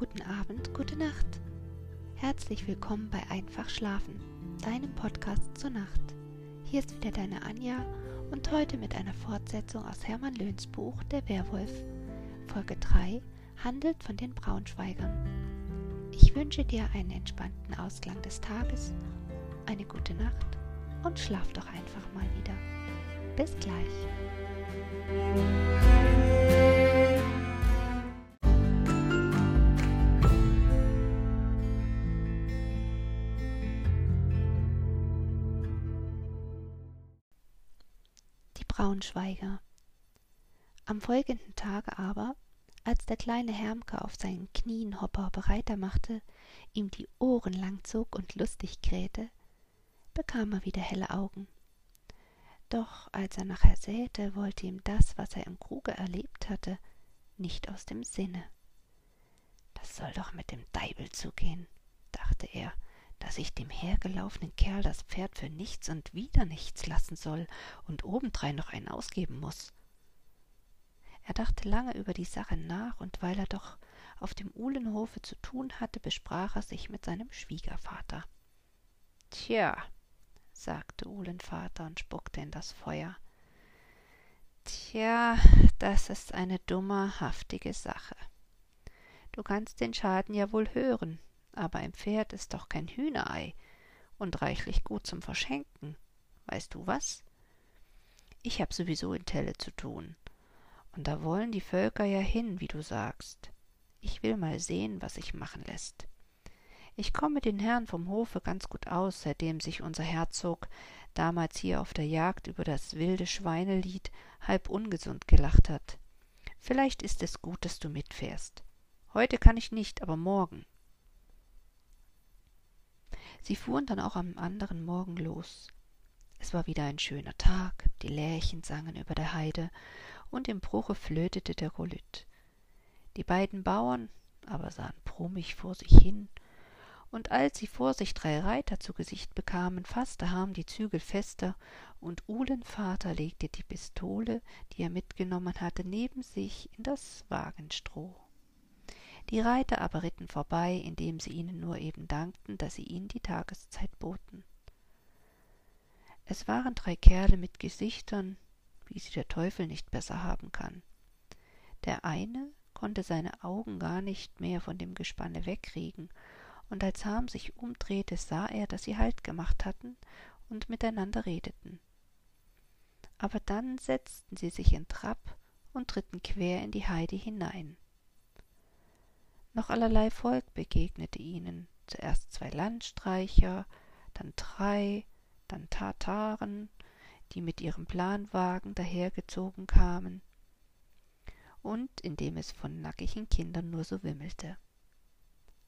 guten Abend, gute Nacht. Herzlich willkommen bei Einfach Schlafen, deinem Podcast zur Nacht. Hier ist wieder deine Anja und heute mit einer Fortsetzung aus Hermann Löhns Buch Der Werwolf. Folge 3 handelt von den Braunschweigern. Ich wünsche dir einen entspannten Ausklang des Tages, eine gute Nacht und schlaf doch einfach mal wieder. Bis gleich. Braunschweiger. Am folgenden Tage aber, als der kleine Hermke auf seinen Knien Hopper bereiter machte, ihm die Ohren lang zog und lustig krähte, bekam er wieder helle Augen. Doch als er nachher säte, wollte ihm das, was er im Kruge erlebt hatte, nicht aus dem Sinne. Das soll doch mit dem Deibel zugehen, dachte er, dass ich dem hergelaufenen Kerl das Pferd für nichts und wieder nichts lassen soll und obendrein noch einen ausgeben muss. Er dachte lange über die Sache nach, und weil er doch auf dem Uhlenhofe zu tun hatte, besprach er sich mit seinem Schwiegervater. Tja, sagte Uhlenvater und spuckte in das Feuer. Tja, das ist eine dummerhaftige Sache. Du kannst den Schaden ja wohl hören, aber ein Pferd ist doch kein Hühnerei und reichlich gut zum Verschenken. Weißt du was? Ich hab sowieso in Telle zu tun. Und da wollen die Völker ja hin, wie du sagst. Ich will mal sehen, was sich machen lässt. Ich komme den Herrn vom Hofe ganz gut aus, seitdem sich unser Herzog damals hier auf der Jagd über das wilde Schweinelied halb ungesund gelacht hat. Vielleicht ist es gut, dass du mitfährst. Heute kann ich nicht, aber morgen. Sie fuhren dann auch am anderen Morgen los. Es war wieder ein schöner Tag, die Lärchen sangen über der Heide, und im Bruche flötete der Rolütt. Die beiden Bauern aber sahen brummig vor sich hin und als sie vor sich drei Reiter zu Gesicht bekamen, fasste Harm die Zügel fester, und Uhlenvater legte die Pistole, die er mitgenommen hatte, neben sich in das Wagenstroh. Die Reiter aber ritten vorbei, indem sie ihnen nur eben dankten, dass sie ihnen die Tageszeit boten. Es waren drei Kerle mit Gesichtern, wie sie der Teufel nicht besser haben kann. Der eine konnte seine Augen gar nicht mehr von dem Gespanne wegkriegen, und als Harm sich umdrehte, sah er, dass sie Halt gemacht hatten und miteinander redeten. Aber dann setzten sie sich in Trab und tritten quer in die Heide hinein. Noch allerlei Volk begegnete ihnen, zuerst zwei Landstreicher, dann drei, dann Tataren, die mit ihrem Planwagen dahergezogen kamen, und indem es von nackigen Kindern nur so wimmelte.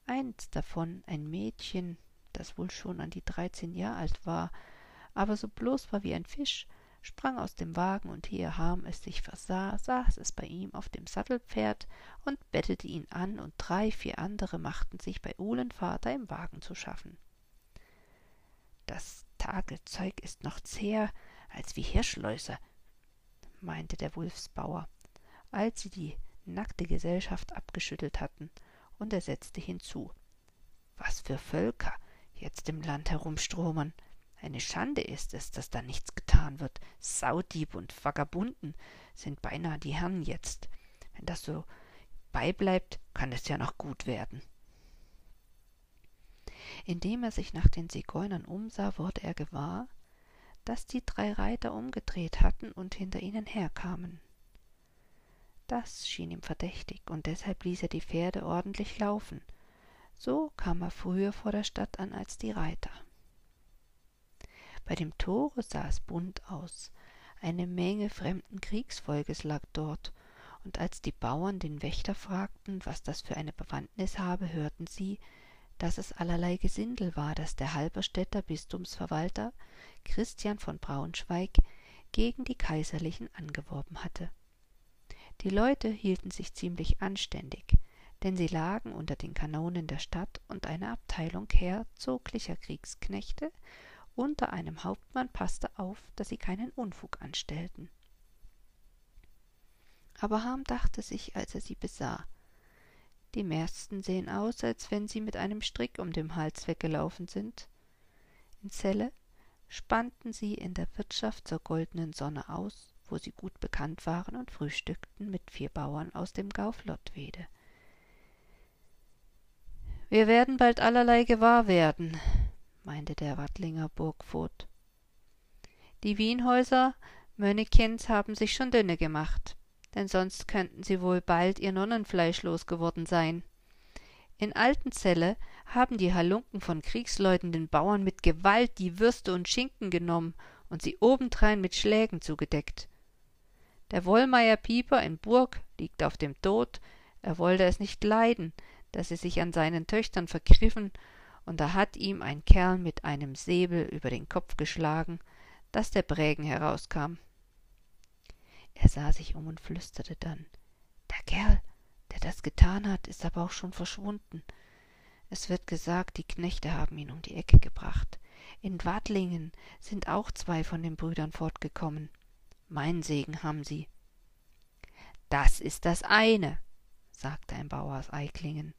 Eins davon ein Mädchen, das wohl schon an die dreizehn Jahr alt war, aber so bloß war wie ein Fisch, sprang aus dem Wagen, und ehe Harm es sich versah, saß es bei ihm auf dem Sattelpferd und bettete ihn an, und drei, vier andere machten sich bei Uhlenvater im Wagen zu schaffen. Das Tagelzeug ist noch zäher als wie Hirschläuse, meinte der Wulfsbauer, als sie die nackte Gesellschaft abgeschüttelt hatten und er setzte hinzu was für völker jetzt im land herumstromern eine schande ist es dass da nichts getan wird saudieb und vagabunden sind beinahe die herren jetzt wenn das so beibleibt kann es ja noch gut werden indem er sich nach den zigeunern umsah wurde er gewahr dass die drei reiter umgedreht hatten und hinter ihnen herkamen das schien ihm verdächtig, und deshalb ließ er die Pferde ordentlich laufen. So kam er früher vor der Stadt an als die Reiter. Bei dem Tore sah es bunt aus. Eine Menge fremden Kriegsvolkes lag dort, und als die Bauern den Wächter fragten, was das für eine Bewandtnis habe, hörten sie, dass es allerlei Gesindel war, das der Halberstädter Bistumsverwalter Christian von Braunschweig gegen die Kaiserlichen angeworben hatte. Die Leute hielten sich ziemlich anständig, denn sie lagen unter den Kanonen der Stadt und eine Abteilung herzoglicher Kriegsknechte unter einem Hauptmann passte auf, dass sie keinen Unfug anstellten. Aber Harm dachte sich, als er sie besah, Die meisten sehen aus, als wenn sie mit einem Strick um den Hals weggelaufen sind. In Celle spannten sie in der Wirtschaft zur goldenen Sonne aus, wo sie gut bekannt waren und frühstückten mit vier Bauern aus dem Gau Flottwede. Wir werden bald allerlei gewahr werden, meinte der Wattlinger Burgvogt. Die Wienhäuser Mönnekens haben sich schon dünne gemacht, denn sonst könnten sie wohl bald ihr Nonnenfleisch losgeworden sein. In Altenzelle haben die Halunken von Kriegsleuten den Bauern mit Gewalt die Würste und Schinken genommen und sie obendrein mit Schlägen zugedeckt. Der Wollmeier Pieper in Burg liegt auf dem Tod, er wollte es nicht leiden, dass sie sich an seinen Töchtern vergriffen, und da hat ihm ein Kerl mit einem Säbel über den Kopf geschlagen, dass der Brägen herauskam. Er sah sich um und flüsterte dann Der Kerl, der das getan hat, ist aber auch schon verschwunden. Es wird gesagt, die Knechte haben ihn um die Ecke gebracht. In Wadlingen sind auch zwei von den Brüdern fortgekommen. Mein Segen haben sie. Das ist das eine, sagte ein Bauer aus Eiklingen.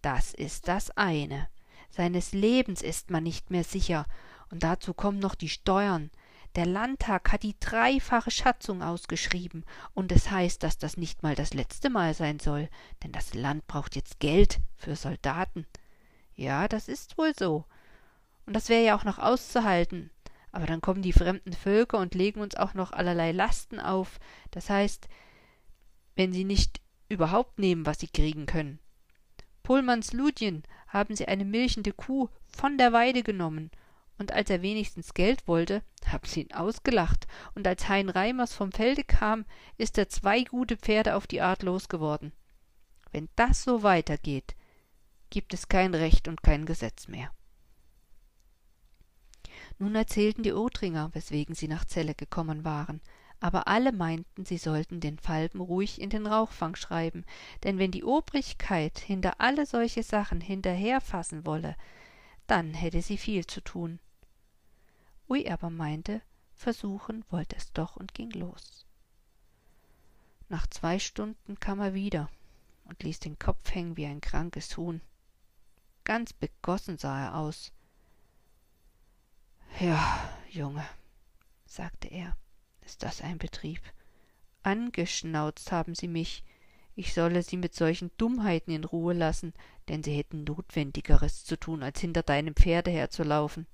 Das ist das eine. Seines Lebens ist man nicht mehr sicher, und dazu kommen noch die Steuern. Der Landtag hat die dreifache Schatzung ausgeschrieben, und es heißt, dass das nicht mal das letzte Mal sein soll, denn das Land braucht jetzt Geld für Soldaten. Ja, das ist wohl so. Und das wäre ja auch noch auszuhalten. Aber dann kommen die fremden Völker und legen uns auch noch allerlei Lasten auf. Das heißt, wenn sie nicht überhaupt nehmen, was sie kriegen können. Pullmanns Ludjen haben sie eine milchende Kuh von der Weide genommen und als er wenigstens Geld wollte, haben sie ihn ausgelacht, und als Hein Reimers vom Felde kam, ist er zwei gute Pferde auf die Art losgeworden. Wenn das so weitergeht, gibt es kein Recht und kein Gesetz mehr. Nun erzählten die Othringer, weswegen sie nach Celle gekommen waren, aber alle meinten, sie sollten den Falben ruhig in den Rauchfang schreiben, denn wenn die Obrigkeit hinter alle solche Sachen hinterherfassen wolle, dann hätte sie viel zu tun. Ui aber meinte, versuchen wollte es doch und ging los. Nach zwei Stunden kam er wieder und ließ den Kopf hängen wie ein krankes Huhn. Ganz begossen sah er aus. Ja, Junge, sagte er, ist das ein Betrieb. Angeschnauzt haben sie mich, ich solle sie mit solchen Dummheiten in Ruhe lassen, denn sie hätten Notwendigeres zu tun, als hinter deinem Pferde herzulaufen.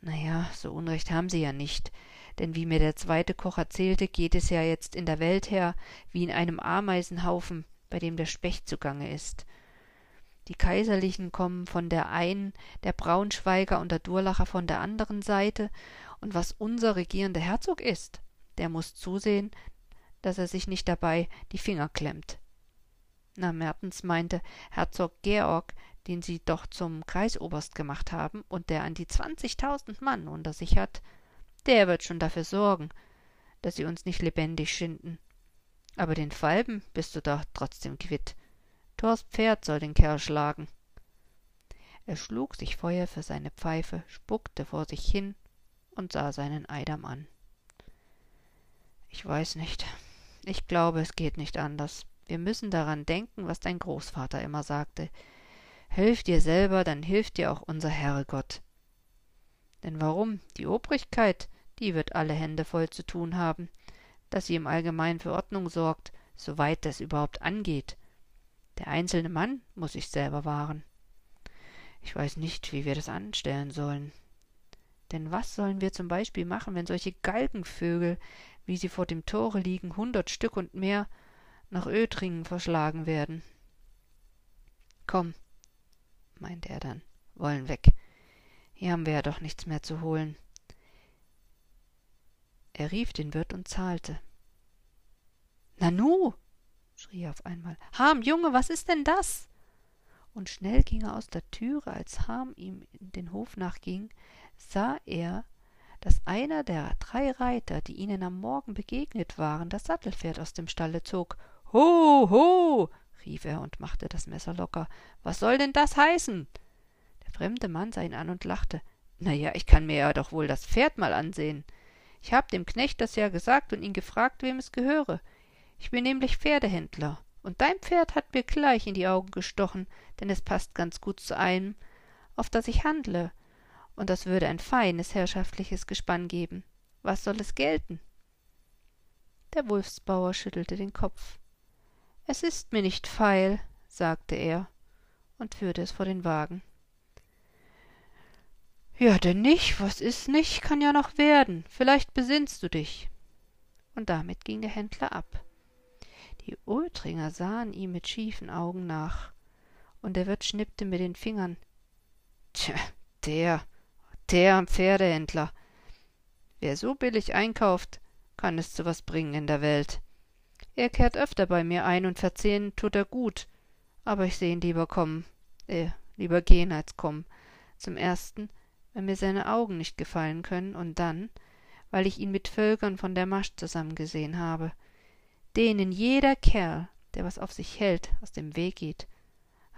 Na ja, so Unrecht haben sie ja nicht, denn wie mir der zweite Koch erzählte, geht es ja jetzt in der Welt her wie in einem Ameisenhaufen, bei dem der Specht zugange ist. Die Kaiserlichen kommen von der einen, der Braunschweiger und der Durlacher von der anderen Seite, und was unser regierender Herzog ist, der muss zusehen, dass er sich nicht dabei die Finger klemmt. Na, Mertens meinte, Herzog Georg, den sie doch zum Kreisoberst gemacht haben und der an die zwanzigtausend Mann unter sich hat, der wird schon dafür sorgen, dass sie uns nicht lebendig schinden. Aber den Falben bist du doch trotzdem quitt. Thors Pferd soll den Kerl schlagen. Er schlug sich Feuer für seine Pfeife, spuckte vor sich hin und sah seinen Eidam an. Ich weiß nicht. Ich glaube, es geht nicht anders. Wir müssen daran denken, was dein Großvater immer sagte. Hilf dir selber, dann hilft dir auch unser Herrgott. Denn warum? Die Obrigkeit, die wird alle Hände voll zu tun haben, dass sie im Allgemeinen für Ordnung sorgt, soweit das überhaupt angeht. Der einzelne Mann muss sich selber wahren. Ich weiß nicht, wie wir das anstellen sollen. Denn was sollen wir zum Beispiel machen, wenn solche Galgenvögel, wie sie vor dem Tore liegen, hundert Stück und mehr, nach Ötringen verschlagen werden? Komm, meinte er dann, wollen weg. Hier haben wir ja doch nichts mehr zu holen. Er rief den Wirt und zahlte. Nanu, schrie er auf einmal. Ham, Junge, was ist denn das? Und schnell ging er aus der Türe, als Ham ihm in den Hof nachging, sah er, dass einer der drei Reiter, die ihnen am Morgen begegnet waren, das Sattelpferd aus dem Stalle zog. Ho, ho, rief er und machte das Messer locker. Was soll denn das heißen? Der fremde Mann sah ihn an und lachte. Na ja, ich kann mir ja doch wohl das Pferd mal ansehen. Ich hab dem Knecht das ja gesagt und ihn gefragt, wem es gehöre. Ich bin nämlich Pferdehändler Und dein Pferd hat mir gleich in die Augen gestochen, denn es passt ganz gut zu einem, auf das ich handle, und das würde ein feines herrschaftliches Gespann geben. Was soll es gelten? Der Wolfsbauer schüttelte den Kopf. Es ist mir nicht feil, sagte er und führte es vor den Wagen. Ja, denn nicht, was ist nicht, kann ja noch werden. Vielleicht besinnst du dich. Und damit ging der Händler ab. Die Ultringer sahen ihm mit schiefen Augen nach, und der Wirt schnippte mit den Fingern. Tja, der, der Pferdehändler. Wer so billig einkauft, kann es zu was bringen in der Welt. Er kehrt öfter bei mir ein und verzehn tut er gut, aber ich seh ihn lieber kommen, äh, lieber gehen als kommen. Zum ersten, wenn mir seine Augen nicht gefallen können, und dann, weil ich ihn mit Völkern von der Masch zusammengesehen habe, denen jeder Kerl, der was auf sich hält, aus dem Weg geht.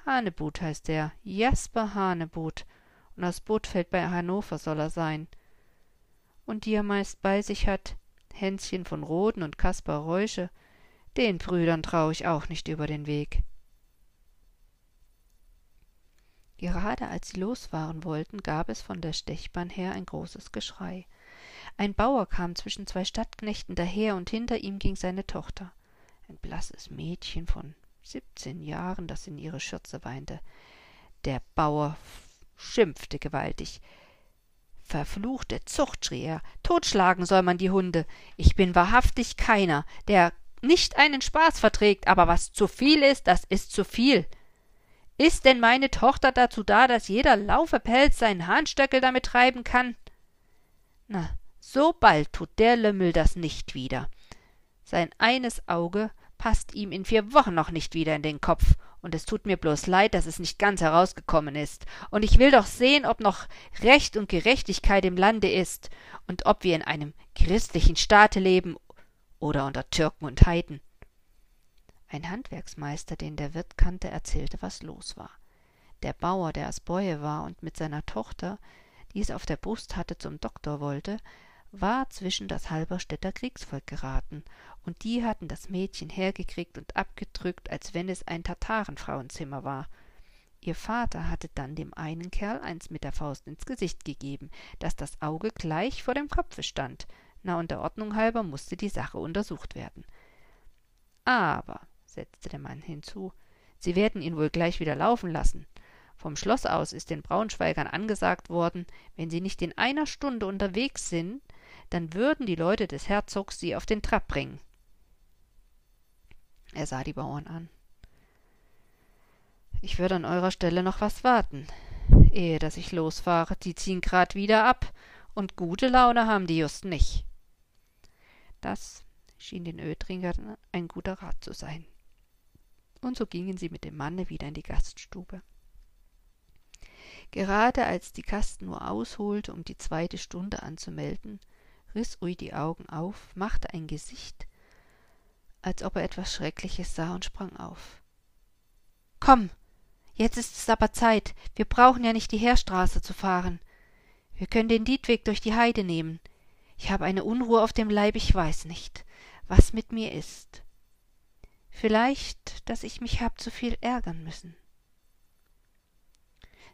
Hanebut heißt er, Jasper Hanebut, und aus Bootfeld bei Hannover soll er sein. Und die er meist bei sich hat, Hänschen von Roden und Kaspar Reusche, den Brüdern trau ich auch nicht über den Weg. Gerade als sie losfahren wollten, gab es von der Stechbahn her ein großes Geschrei. Ein Bauer kam zwischen zwei Stadtknechten daher, und hinter ihm ging seine Tochter, ein blasses Mädchen von siebzehn Jahren, das in ihre Schürze weinte. Der Bauer schimpfte gewaltig. Verfluchte Zucht, schrie er, totschlagen soll man die Hunde. Ich bin wahrhaftig keiner, der nicht einen Spaß verträgt, aber was zu viel ist, das ist zu viel. Ist denn meine Tochter dazu da, dass jeder Laufepelz seinen Harnstöckel damit treiben kann? Na, so bald tut der Lümmel das nicht wieder. Sein eines Auge passt ihm in vier Wochen noch nicht wieder in den Kopf, und es tut mir bloß leid, dass es nicht ganz herausgekommen ist. Und ich will doch sehen, ob noch Recht und Gerechtigkeit im Lande ist, und ob wir in einem christlichen Staate leben oder unter Türken und Heiden. Ein Handwerksmeister, den der Wirt kannte, erzählte, was los war. Der Bauer, der aus Bäue war und mit seiner Tochter, die es auf der Brust hatte, zum Doktor wollte, war zwischen das Halberstädter Kriegsvolk geraten, und die hatten das Mädchen hergekriegt und abgedrückt, als wenn es ein Tatarenfrauenzimmer war. Ihr Vater hatte dann dem einen Kerl eins mit der Faust ins Gesicht gegeben, dass das Auge gleich vor dem Kopfe stand. Na, und der Ordnung halber musste die Sache untersucht werden. Aber setzte der Mann hinzu. Sie werden ihn wohl gleich wieder laufen lassen. Vom Schloss aus ist den Braunschweigern angesagt worden, wenn sie nicht in einer Stunde unterwegs sind, dann würden die Leute des Herzogs sie auf den Trab bringen. Er sah die Bauern an. Ich würde an eurer Stelle noch was warten, ehe dass ich losfahre. Die ziehen grad wieder ab, und gute Laune haben die just nicht. Das schien den Ötringern ein guter Rat zu sein und so gingen sie mit dem Manne wieder in die Gaststube. Gerade als die Kastenuhr ausholte, um die zweite Stunde anzumelden, riß Ui die Augen auf, machte ein Gesicht, als ob er etwas Schreckliches sah und sprang auf. Komm, jetzt ist es aber Zeit. Wir brauchen ja nicht die Heerstraße zu fahren. Wir können den Dietweg durch die Heide nehmen. Ich habe eine Unruhe auf dem Leib, ich weiß nicht, was mit mir ist. Vielleicht, dass ich mich hab zu viel ärgern müssen.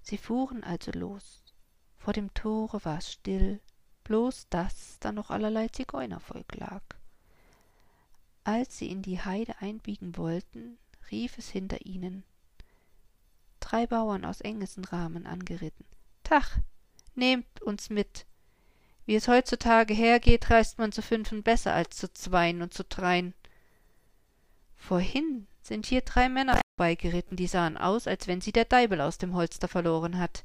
Sie fuhren also los. Vor dem Tore war es still, bloß dass da noch allerlei Zigeunervolk lag. Als sie in die Heide einbiegen wollten, rief es hinter ihnen. Drei Bauern aus Engesenrahmen angeritten. Tach, nehmt uns mit. Wie es heutzutage hergeht, reist man zu fünfen besser als zu zweien und zu dreien. Vorhin sind hier drei Männer vorbeigeritten, die sahen aus, als wenn sie der Deibel aus dem Holster verloren hat.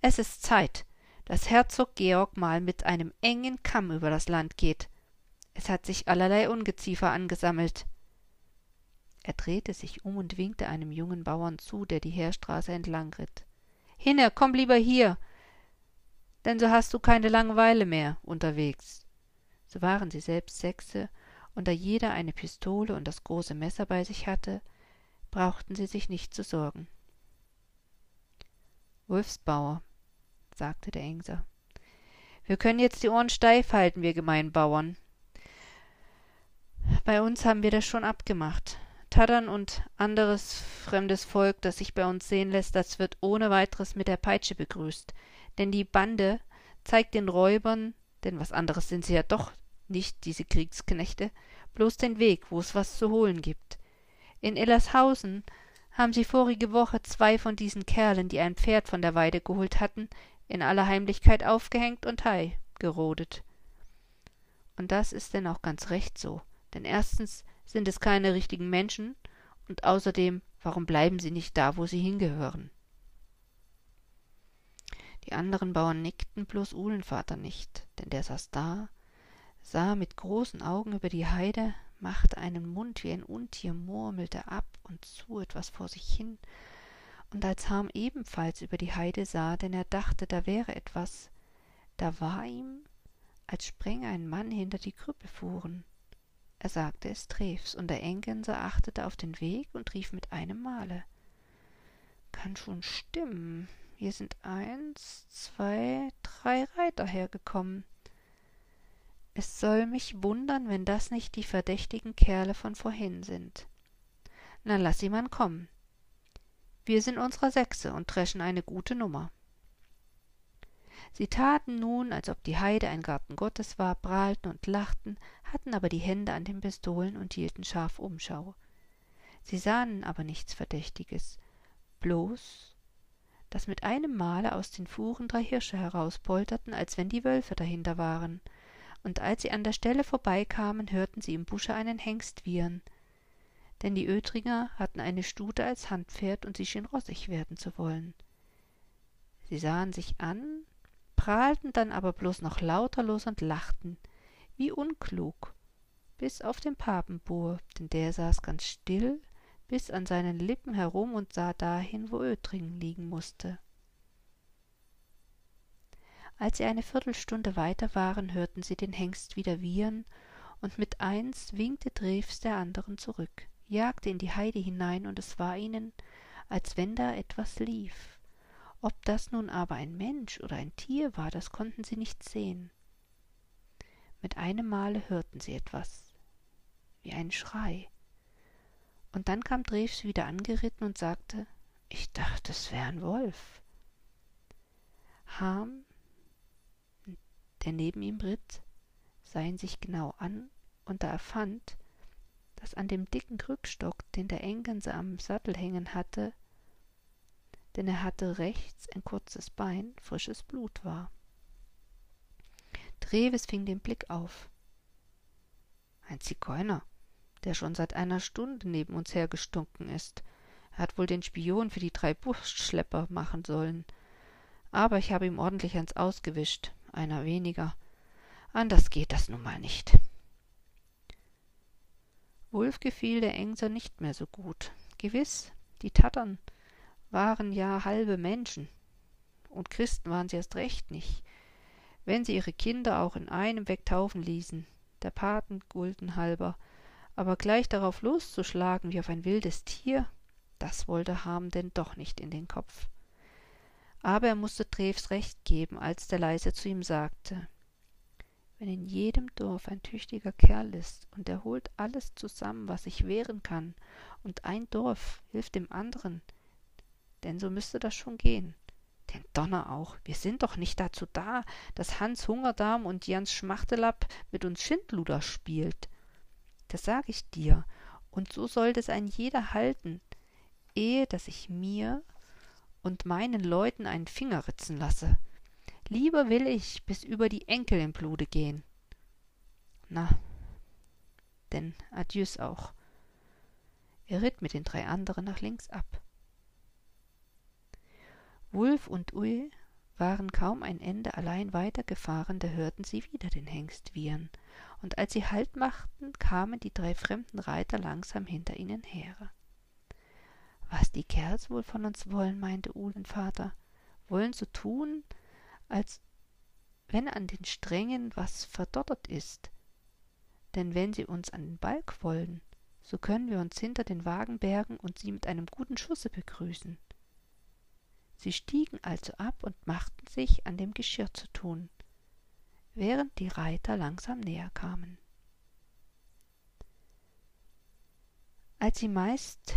Es ist Zeit, dass Herzog Georg mal mit einem engen Kamm über das Land geht. Es hat sich allerlei Ungeziefer angesammelt. Er drehte sich um und winkte einem jungen Bauern zu, der die Heerstraße entlang ritt. Hinne, komm lieber hier, denn so hast du keine Langeweile mehr unterwegs. So waren sie selbst Sechse und da jeder eine Pistole und das große Messer bei sich hatte, brauchten sie sich nicht zu sorgen. Wolfsbauer, sagte der Engser, wir können jetzt die Ohren steif halten, wir gemeinen Bauern. Bei uns haben wir das schon abgemacht. Taddern und anderes fremdes Volk, das sich bei uns sehen lässt, das wird ohne weiteres mit der Peitsche begrüßt. Denn die Bande zeigt den Räubern, denn was anderes sind sie ja doch nicht, diese Kriegsknechte, bloß den Weg, wo es was zu holen gibt. In Illershausen haben sie vorige Woche zwei von diesen Kerlen, die ein Pferd von der Weide geholt hatten, in aller Heimlichkeit aufgehängt und Hai gerodet. Und das ist denn auch ganz recht so, denn erstens sind es keine richtigen Menschen, und außerdem, warum bleiben sie nicht da, wo sie hingehören? Die anderen Bauern nickten, bloß Uhlenvater nicht, denn der saß da, sah mit großen Augen über die Heide, machte einen Mund wie ein Untier, murmelte ab und zu etwas vor sich hin, und als Harm ebenfalls über die Heide sah, denn er dachte, da wäre etwas, da war ihm, als spränge ein Mann hinter die Krüppel fuhren. Er sagte es Trefs, und der Engenser achtete auf den Weg und rief mit einem Male. Kann schon stimmen. Hier sind eins, zwei, drei Reiter hergekommen. Es soll mich wundern, wenn das nicht die verdächtigen Kerle von vorhin sind. Na, lass sie man kommen. Wir sind unserer Sechse und dreschen eine gute Nummer. Sie taten nun, als ob die Heide ein Garten Gottes war, prahlten und lachten, hatten aber die Hände an den Pistolen und hielten scharf Umschau. Sie sahen aber nichts Verdächtiges, bloß, dass mit einem Male aus den Fuhren drei Hirsche herauspolterten, als wenn die Wölfe dahinter waren, und als sie an der Stelle vorbeikamen, hörten sie im Busche einen Hengst wiehern, denn die Oetringer hatten eine Stute als Handpferd und sie schien rossig werden zu wollen. Sie sahen sich an, prahlten dann aber bloß noch lauter los und lachten, wie unklug, bis auf den Papenbur, denn der saß ganz still, bis an seinen Lippen herum und sah dahin, wo Oetringen liegen musste. Als sie eine Viertelstunde weiter waren, hörten sie den Hengst wieder wiehern, und mit eins winkte Drews der anderen zurück, jagte in die Heide hinein, und es war ihnen, als wenn da etwas lief. Ob das nun aber ein Mensch oder ein Tier war, das konnten sie nicht sehen. Mit einem Male hörten sie etwas, wie einen Schrei. Und dann kam Drews wieder angeritten und sagte, ich dachte, es wäre ein Wolf. Ham, der neben ihm ritt, sah ihn sich genau an, und da er fand, dass an dem dicken Krückstock, den der Engense am Sattel hängen hatte, denn er hatte rechts ein kurzes Bein, frisches Blut war. Treves fing den Blick auf. Ein Zigeuner, der schon seit einer Stunde neben uns hergestunken ist. Er hat wohl den Spion für die drei Buschschlepper machen sollen. Aber ich habe ihm ordentlich ans Ausgewischt, einer weniger. Anders geht das nun mal nicht. Wulf gefiel der Engser nicht mehr so gut. Gewiß, die Tattern waren ja halbe Menschen. Und Christen waren sie erst recht nicht. Wenn sie ihre Kinder auch in einem wegtaufen ließen, der Paten Gulden halber, aber gleich darauf loszuschlagen wie auf ein wildes Tier, das wollte Harm denn doch nicht in den Kopf. Aber er musste Treves recht geben, als der leise zu ihm sagte, wenn in jedem Dorf ein tüchtiger Kerl ist und er holt alles zusammen, was sich wehren kann, und ein Dorf hilft dem anderen, denn so müsste das schon gehen. Denn Donner auch, wir sind doch nicht dazu da, dass Hans Hungerdarm und Jans Schmachtelapp mit uns Schindluder spielt. Das sag ich dir, und so sollte es ein jeder halten, ehe dass ich mir und meinen Leuten einen Finger ritzen lasse. Lieber will ich bis über die Enkel im Blute gehen. Na, denn adieus auch. Er ritt mit den drei anderen nach links ab. Wulf und Ui waren kaum ein Ende allein weitergefahren, da hörten sie wieder den Hengst wiehern, und als sie Halt machten, kamen die drei fremden Reiter langsam hinter ihnen her. Was die Kerls wohl von uns wollen, meinte Uhlenvater, wollen so tun, als wenn an den Strängen was verdottert ist. Denn wenn sie uns an den Balk wollen, so können wir uns hinter den Wagen bergen und sie mit einem guten Schusse begrüßen. Sie stiegen also ab und machten sich an dem Geschirr zu tun, während die Reiter langsam näher kamen. Als sie meist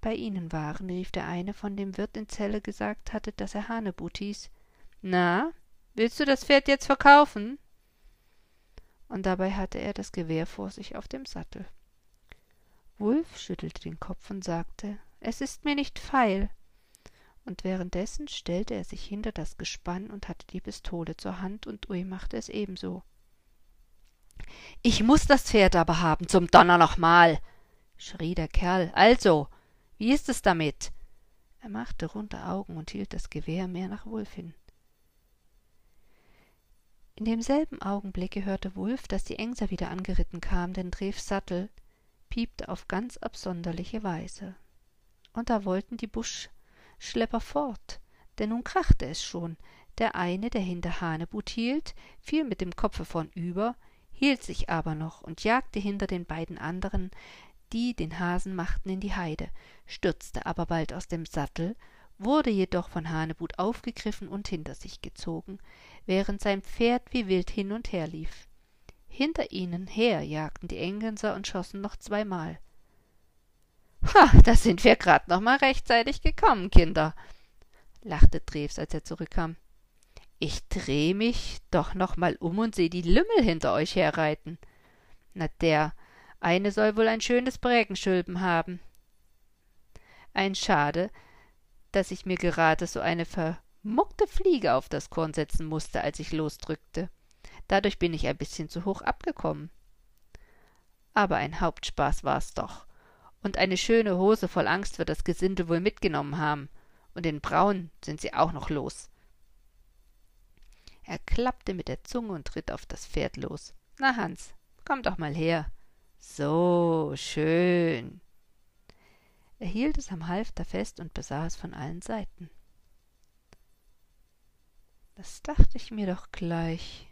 bei ihnen waren, rief der eine, von dem Wirt in Zelle gesagt hatte, dass er. Na, willst du das Pferd jetzt verkaufen? Und dabei hatte er das Gewehr vor sich auf dem Sattel. Wulf schüttelte den Kopf und sagte, es ist mir nicht feil. Und währenddessen stellte er sich hinter das Gespann und hatte die Pistole zur Hand, und Ui machte es ebenso. Ich muss das Pferd aber haben, zum Donner nochmal, schrie der Kerl. Also, wie ist es damit? Er machte runde Augen und hielt das Gewehr mehr nach Wulf hin. In demselben Augenblicke hörte Wulf, dass die Engser wieder angeritten kam, denn Drevs Sattel piepte auf ganz absonderliche Weise. Und da wollten die Buschschlepper fort, denn nun krachte es schon. Der eine, der hinter Hanebut hielt, fiel mit dem Kopfe vornüber, hielt sich aber noch und jagte hinter den beiden anderen, die den Hasen machten, in die Heide, stürzte aber bald aus dem Sattel, wurde jedoch von Hanebut aufgegriffen und hinter sich gezogen, während sein Pferd wie wild hin und her lief. Hinter ihnen her jagten die Engenser und schossen noch zweimal. Ha, da sind wir grad noch mal rechtzeitig gekommen, Kinder, lachte Treves, als er zurückkam. Ich dreh mich doch noch mal um und seh die Lümmel hinter euch herreiten. Na, der eine soll wohl ein schönes Brägenschülpen haben. Ein Schade, dass ich mir gerade so eine vermuckte Fliege auf das Korn setzen musste, als ich losdrückte. Dadurch bin ich ein bisschen zu hoch abgekommen. Aber ein Hauptspaß war's doch. Und eine schöne Hose voll Angst wird das Gesindel wohl mitgenommen haben. Und in Braun sind sie auch noch los. Er klappte mit der Zunge und ritt auf das Pferd los. Na, Hans, komm doch mal her. So schön. Er hielt es am Halfter fest und besah es von allen Seiten. Das dachte ich mir doch gleich.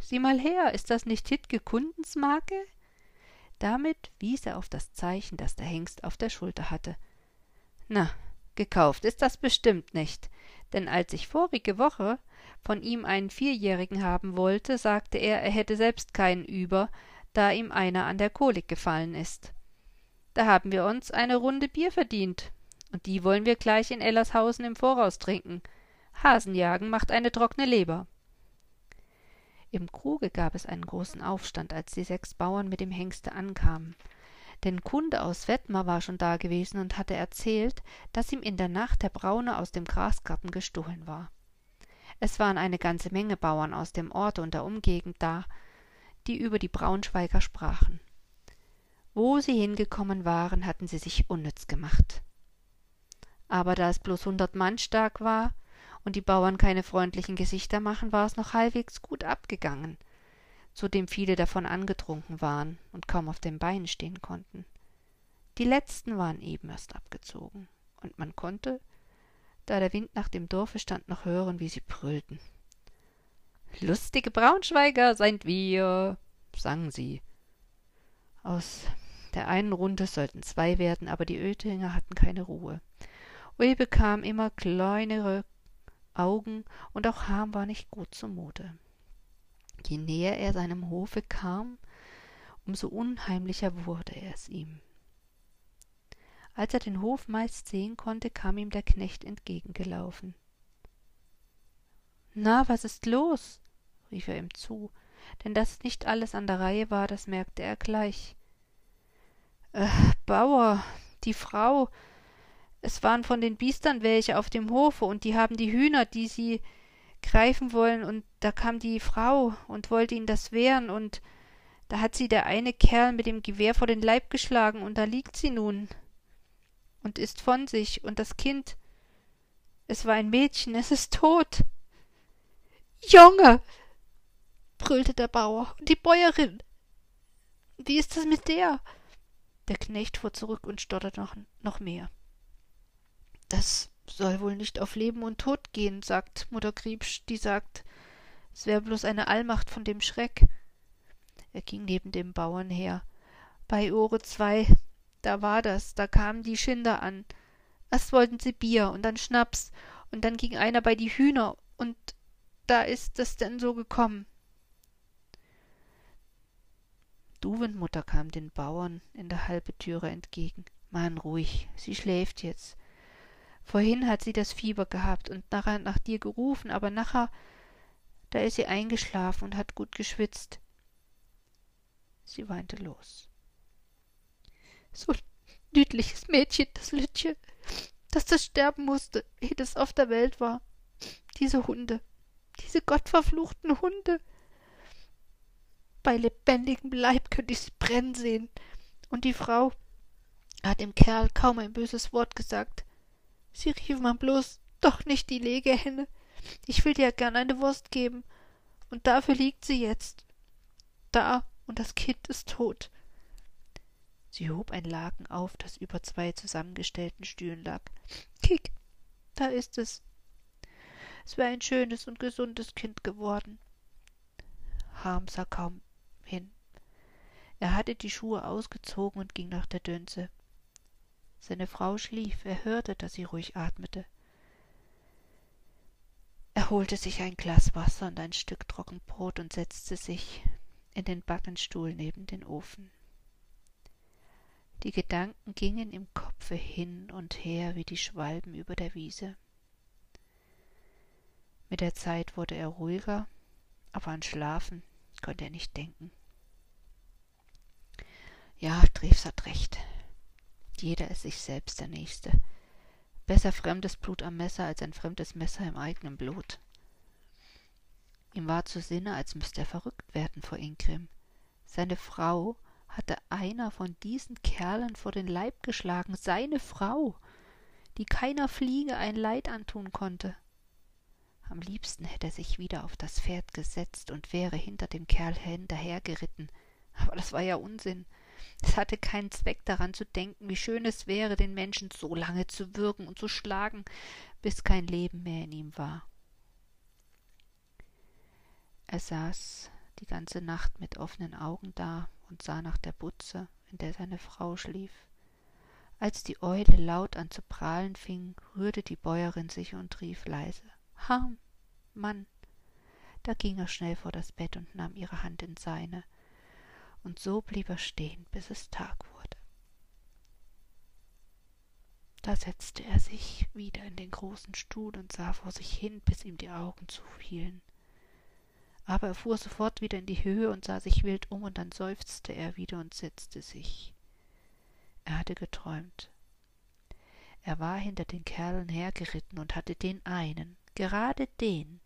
Sieh mal her, ist das nicht Hitke Kundens Marke? Damit wies er auf das Zeichen, das der Hengst auf der Schulter hatte. Na, gekauft ist das bestimmt nicht, denn als ich vorige Woche von ihm einen Vierjährigen haben wollte, sagte er, er hätte selbst keinen über, da ihm einer an der Kolik gefallen ist. Da haben wir uns eine Runde Bier verdient, und die wollen wir gleich in Ellershausen im Voraus trinken. Hasenjagen macht eine trockene Leber. Im Kruge gab es einen großen Aufstand, als die sechs Bauern mit dem Hengste ankamen. Denn Kunde aus Wettmar war schon da gewesen und hatte erzählt, dass ihm in der Nacht der Braune aus dem Grasgarten gestohlen war. Es waren eine ganze Menge Bauern aus dem Orte und der Umgegend da, die über die Braunschweiger sprachen. Wo sie hingekommen waren, hatten sie sich unnütz gemacht. Aber da es bloß hundert Mann stark war und die Bauern keine freundlichen Gesichter machen, war es noch halbwegs gut abgegangen, zudem viele davon angetrunken waren und kaum auf den Beinen stehen konnten. Die letzten waren eben erst abgezogen, und man konnte, da der Wind nach dem Dorfe stand, noch hören, wie sie brüllten. Lustige Braunschweiger seid wir, sangen sie. Aus der einen Runde sollten zwei werden, aber die Oettinger hatten keine Ruhe. Ui bekam immer kleinere Augen, und auch Ham war nicht gut zumute. Je näher er seinem Hofe kam, umso unheimlicher wurde es ihm. Als er den Hof meist sehen konnte, kam ihm der Knecht entgegengelaufen. Na, was ist los? rief er ihm zu, denn dass nicht alles an der Reihe war, das merkte er gleich. Äh, Bauer, die Frau, es waren von den Biestern welche auf dem Hofe, und die haben die Hühner, die sie greifen wollen, und da kam die Frau und wollte ihnen das wehren, und da hat sie der eine Kerl mit dem Gewehr vor den Leib geschlagen, und da liegt sie nun und ist von sich, und das Kind, es war ein Mädchen, es ist tot. Junge, brüllte der Bauer. Und die Bäuerin. Wie ist es mit der? Der Knecht fuhr zurück und stotterte noch, noch mehr. Das soll wohl nicht auf Leben und Tod gehen, sagt Mutter Griebsch, die sagt, es wäre bloß eine Allmacht von dem Schreck. Er ging neben dem Bauern her. Bei Ohre zwei, da war das, da kamen die Schinder an. Erst wollten sie Bier und dann Schnaps, und dann ging einer bei die Hühner, und da ist es denn so gekommen. Juwendmutter kam den Bauern in der Halbetüre entgegen. Mann, ruhig, sie schläft jetzt. Vorhin hat sie das Fieber gehabt und nachher nach dir gerufen, aber nachher, da ist sie eingeschlafen und hat gut geschwitzt. Sie weinte los. So niedliches Mädchen, das Lütje, dass das sterben musste, ehe das auf der Welt war. Diese Hunde, diese gottverfluchten Hunde. Bei lebendigem Leib könnte ich sie brennen sehen. Und die Frau hat dem Kerl kaum ein böses Wort gesagt. Sie rief man bloß, doch nicht die Legehenne. Ich will dir gern eine Wurst geben. Und dafür liegt sie jetzt. Da, und das Kind ist tot. Sie hob ein Laken auf, das über zwei zusammengestellten Stühlen lag. Kick, da ist es. Es wäre ein schönes und gesundes Kind geworden. Harm sah kaum. Er hatte die Schuhe ausgezogen und ging nach der Dönse. Seine Frau schlief, er hörte, dass sie ruhig atmete. Er holte sich ein Glas Wasser und ein Stück Trockenbrot und setzte sich in den Backenstuhl neben den Ofen. Die Gedanken gingen im Kopfe hin und her wie die Schwalben über der Wiese. Mit der Zeit wurde er ruhiger, aber an Schlafen konnte er nicht denken. Ja, Treves hat recht. Jeder ist sich selbst der Nächste. Besser fremdes Blut am Messer als ein fremdes Messer im eigenen Blut. Ihm war zu Sinne, als müsste er verrückt werden vor Ingrim. Seine Frau hatte einer von diesen Kerlen vor den Leib geschlagen, seine Frau, die keiner Fliege ein Leid antun konnte. Am liebsten hätte er sich wieder auf das Pferd gesetzt und wäre hinter dem Kerl hinterhergeritten, aber das war ja Unsinn. Es hatte keinen Zweck daran zu denken, wie schön es wäre, den Menschen so lange zu würgen und zu schlagen, bis kein Leben mehr in ihm war. Er saß die ganze Nacht mit offenen Augen da und sah nach der Butze, in der seine Frau schlief. Als die Eule laut an zu prahlen fing, rührte die Bäuerin sich und rief leise Harm, Mann. Da ging er schnell vor das Bett und nahm ihre Hand in seine, und so blieb er stehen, bis es Tag wurde. Da setzte er sich wieder in den großen Stuhl und sah vor sich hin, bis ihm die Augen zufielen. Aber er fuhr sofort wieder in die Höhe und sah sich wild um, und dann seufzte er wieder und setzte sich. Er hatte geträumt. Er war hinter den Kerlen hergeritten und hatte den einen, gerade den,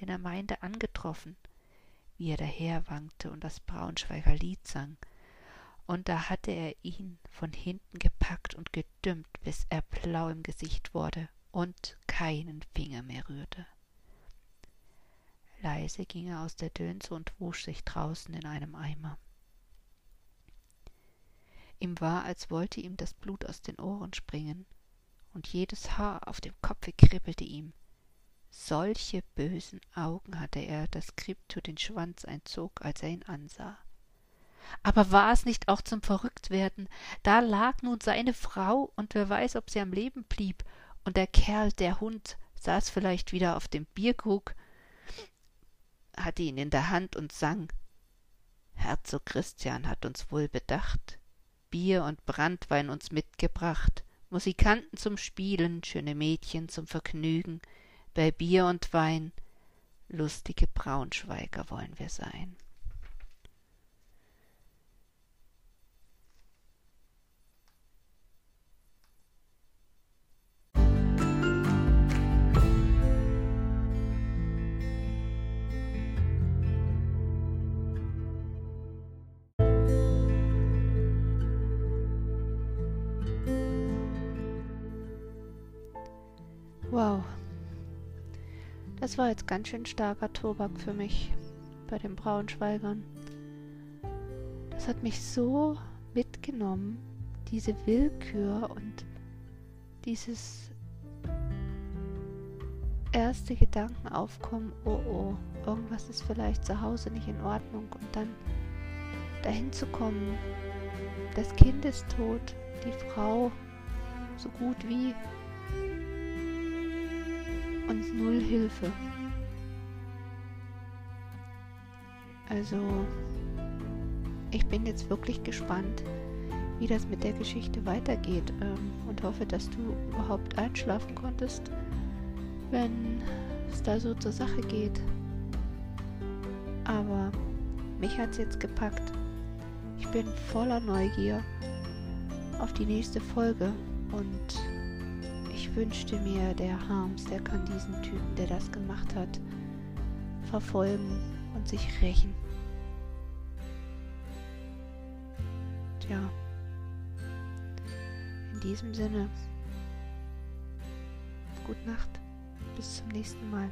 den er meinte angetroffen, wie er daherwankte und das Braunschweiger Lied sang, und da hatte er ihn von hinten gepackt und gedümmt, bis er blau im Gesicht wurde und keinen Finger mehr rührte. Leise ging er aus der Dönse und wusch sich draußen in einem Eimer. Ihm war, als wollte ihm das Blut aus den Ohren springen, und jedes Haar auf dem Kopfe kribbelte ihm, solche bösen Augen hatte er, dass Krypto den Schwanz einzog, als er ihn ansah. Aber war es nicht auch zum Verrücktwerden? Da lag nun seine Frau, und wer weiß, ob sie am Leben blieb, und der Kerl, der Hund, saß vielleicht wieder auf dem Bierkrug, hatte ihn in der Hand und sang. Herzog Christian hat uns wohl bedacht, Bier und Branntwein uns mitgebracht, Musikanten zum Spielen, schöne Mädchen zum Vergnügen, bei Bier und Wein, lustige Braunschweiger wollen wir sein. Wow. Das war jetzt ganz schön starker Tobak für mich bei den Braunschweigern. Das hat mich so mitgenommen, diese Willkür und dieses erste Gedankenaufkommen, oh oh, irgendwas ist vielleicht zu Hause nicht in Ordnung und dann dahin zu kommen, das Kind ist tot, die Frau so gut wie und null Hilfe. ich bin jetzt wirklich gespannt, wie das mit der Geschichte weitergeht ähm, und hoffe, dass du überhaupt einschlafen konntest, wenn es da so zur Sache geht. Aber mich hat es jetzt gepackt. Ich bin voller Neugier auf die nächste Folge und wünschte mir, der Harms, der kann diesen Typen, der das gemacht hat, verfolgen und sich rächen. Tja, in diesem Sinne, gute Nacht, bis zum nächsten Mal.